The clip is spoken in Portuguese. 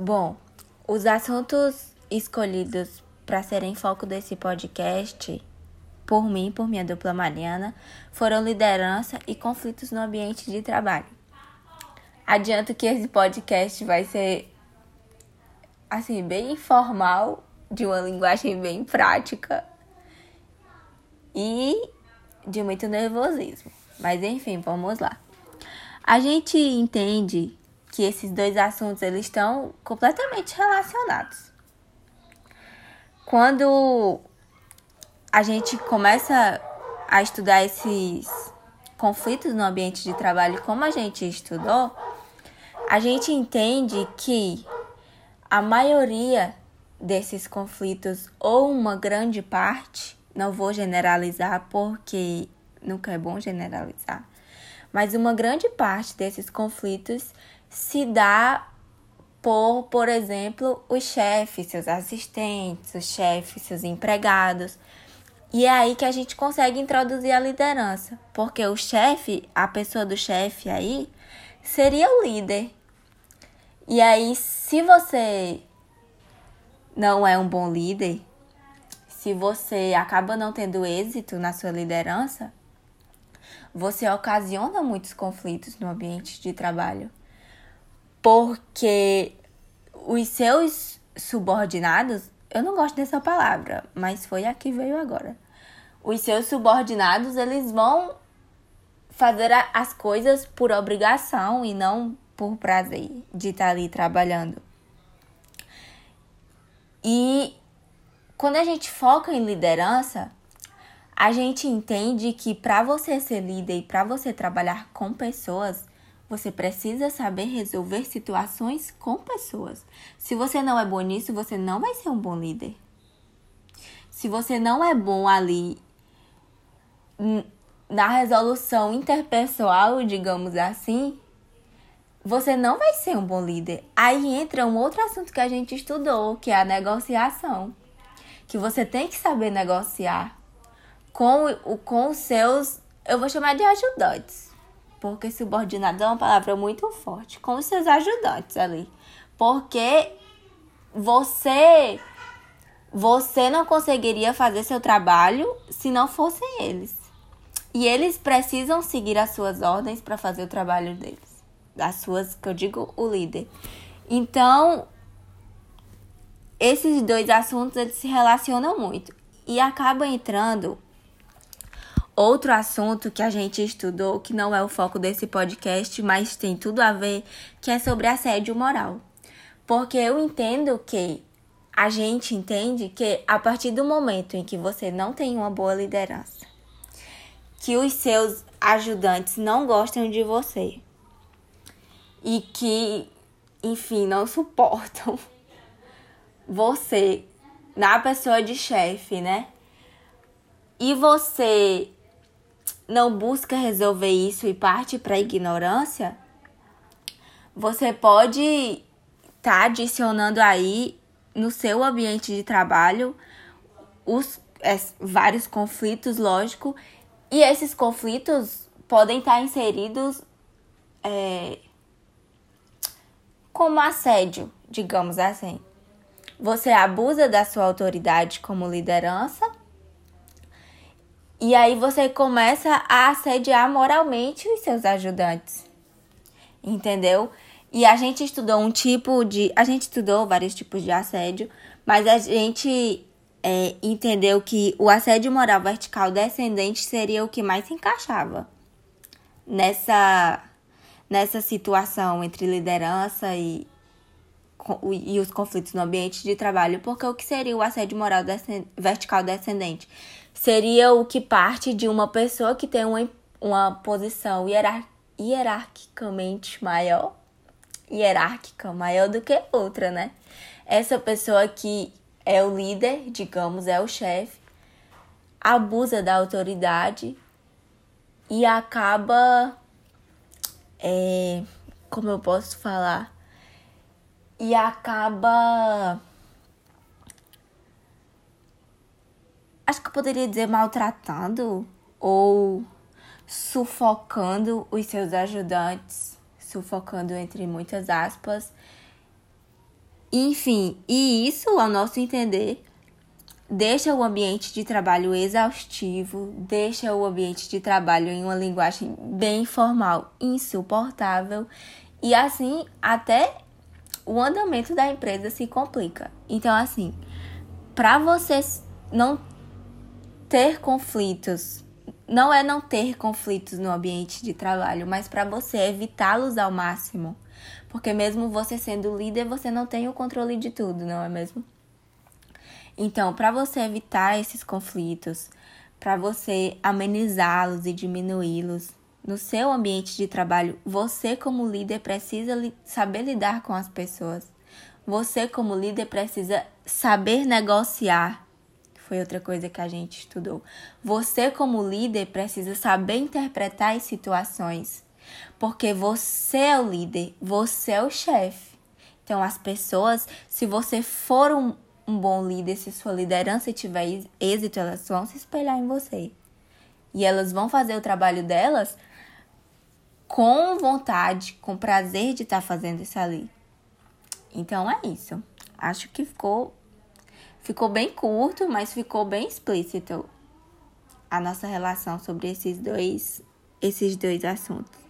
Bom, os assuntos escolhidos para serem foco desse podcast, por mim, por minha dupla Mariana, foram liderança e conflitos no ambiente de trabalho. Adianto que esse podcast vai ser assim bem informal, de uma linguagem bem prática e de muito nervosismo. Mas enfim, vamos lá. A gente entende que esses dois assuntos eles estão completamente relacionados. Quando a gente começa a estudar esses conflitos no ambiente de trabalho, como a gente estudou, a gente entende que a maioria desses conflitos, ou uma grande parte, não vou generalizar porque nunca é bom generalizar, mas uma grande parte desses conflitos se dá por, por exemplo, os chefes, seus assistentes, os chefes, seus empregados. E é aí que a gente consegue introduzir a liderança, porque o chefe, a pessoa do chefe aí, seria o líder. E aí, se você não é um bom líder, se você acaba não tendo êxito na sua liderança, você ocasiona muitos conflitos no ambiente de trabalho. Porque os seus subordinados, eu não gosto dessa palavra, mas foi a que veio agora. Os seus subordinados, eles vão fazer as coisas por obrigação e não por prazer de estar ali trabalhando. E quando a gente foca em liderança, a gente entende que para você ser líder e para você trabalhar com pessoas, você precisa saber resolver situações com pessoas. Se você não é bom nisso, você não vai ser um bom líder. Se você não é bom ali na resolução interpessoal, digamos assim, você não vai ser um bom líder. Aí entra um outro assunto que a gente estudou, que é a negociação. Que você tem que saber negociar com, com os seus, eu vou chamar de ajudantes. Porque subordinado é uma palavra muito forte. Com os seus ajudantes ali. Porque você você não conseguiria fazer seu trabalho se não fossem eles. E eles precisam seguir as suas ordens para fazer o trabalho deles das suas, que eu digo o líder. Então, esses dois assuntos eles se relacionam muito e acaba entrando outro assunto que a gente estudou, que não é o foco desse podcast, mas tem tudo a ver, que é sobre assédio moral. Porque eu entendo que a gente entende que a partir do momento em que você não tem uma boa liderança, que os seus ajudantes não gostam de você, e que, enfim, não suportam você na pessoa de chefe, né? E você não busca resolver isso e parte para ignorância, você pode estar tá adicionando aí no seu ambiente de trabalho os é, vários conflitos, lógico, e esses conflitos podem estar tá inseridos é, como assédio, digamos assim. Você abusa da sua autoridade como liderança e aí você começa a assediar moralmente os seus ajudantes. Entendeu? E a gente estudou um tipo de. A gente estudou vários tipos de assédio, mas a gente é, entendeu que o assédio moral vertical descendente seria o que mais se encaixava nessa nessa situação entre liderança e, e os conflitos no ambiente de trabalho, porque o que seria o assédio moral vertical descendente? Seria o que parte de uma pessoa que tem uma, uma posição hierar hierarquicamente maior, hierárquica maior do que outra, né? Essa pessoa que é o líder, digamos, é o chefe, abusa da autoridade e acaba é, como eu posso falar, e acaba. Acho que eu poderia dizer maltratando ou sufocando os seus ajudantes, sufocando entre muitas aspas, Enfim, e isso, ao nosso entender, deixa o ambiente de trabalho exaustivo, deixa o ambiente de trabalho em uma linguagem bem formal, insuportável, e assim até o andamento da empresa se complica. Então, assim, para você não ter conflitos, não é não ter conflitos no ambiente de trabalho, mas para você evitá-los ao máximo. Porque mesmo você sendo líder, você não tem o controle de tudo, não é mesmo? Então, para você evitar esses conflitos, para você amenizá-los e diminuí-los, no seu ambiente de trabalho, você, como líder, precisa li saber lidar com as pessoas. Você, como líder, precisa saber negociar. Foi outra coisa que a gente estudou. Você, como líder, precisa saber interpretar as situações. Porque você é o líder, você é o chefe. Então, as pessoas, se você for um, um bom líder, se sua liderança tiver êxito, elas vão se espelhar em você. E elas vão fazer o trabalho delas com vontade, com prazer de estar tá fazendo isso ali. Então é isso. Acho que ficou ficou bem curto, mas ficou bem explícito a nossa relação sobre esses dois esses dois assuntos.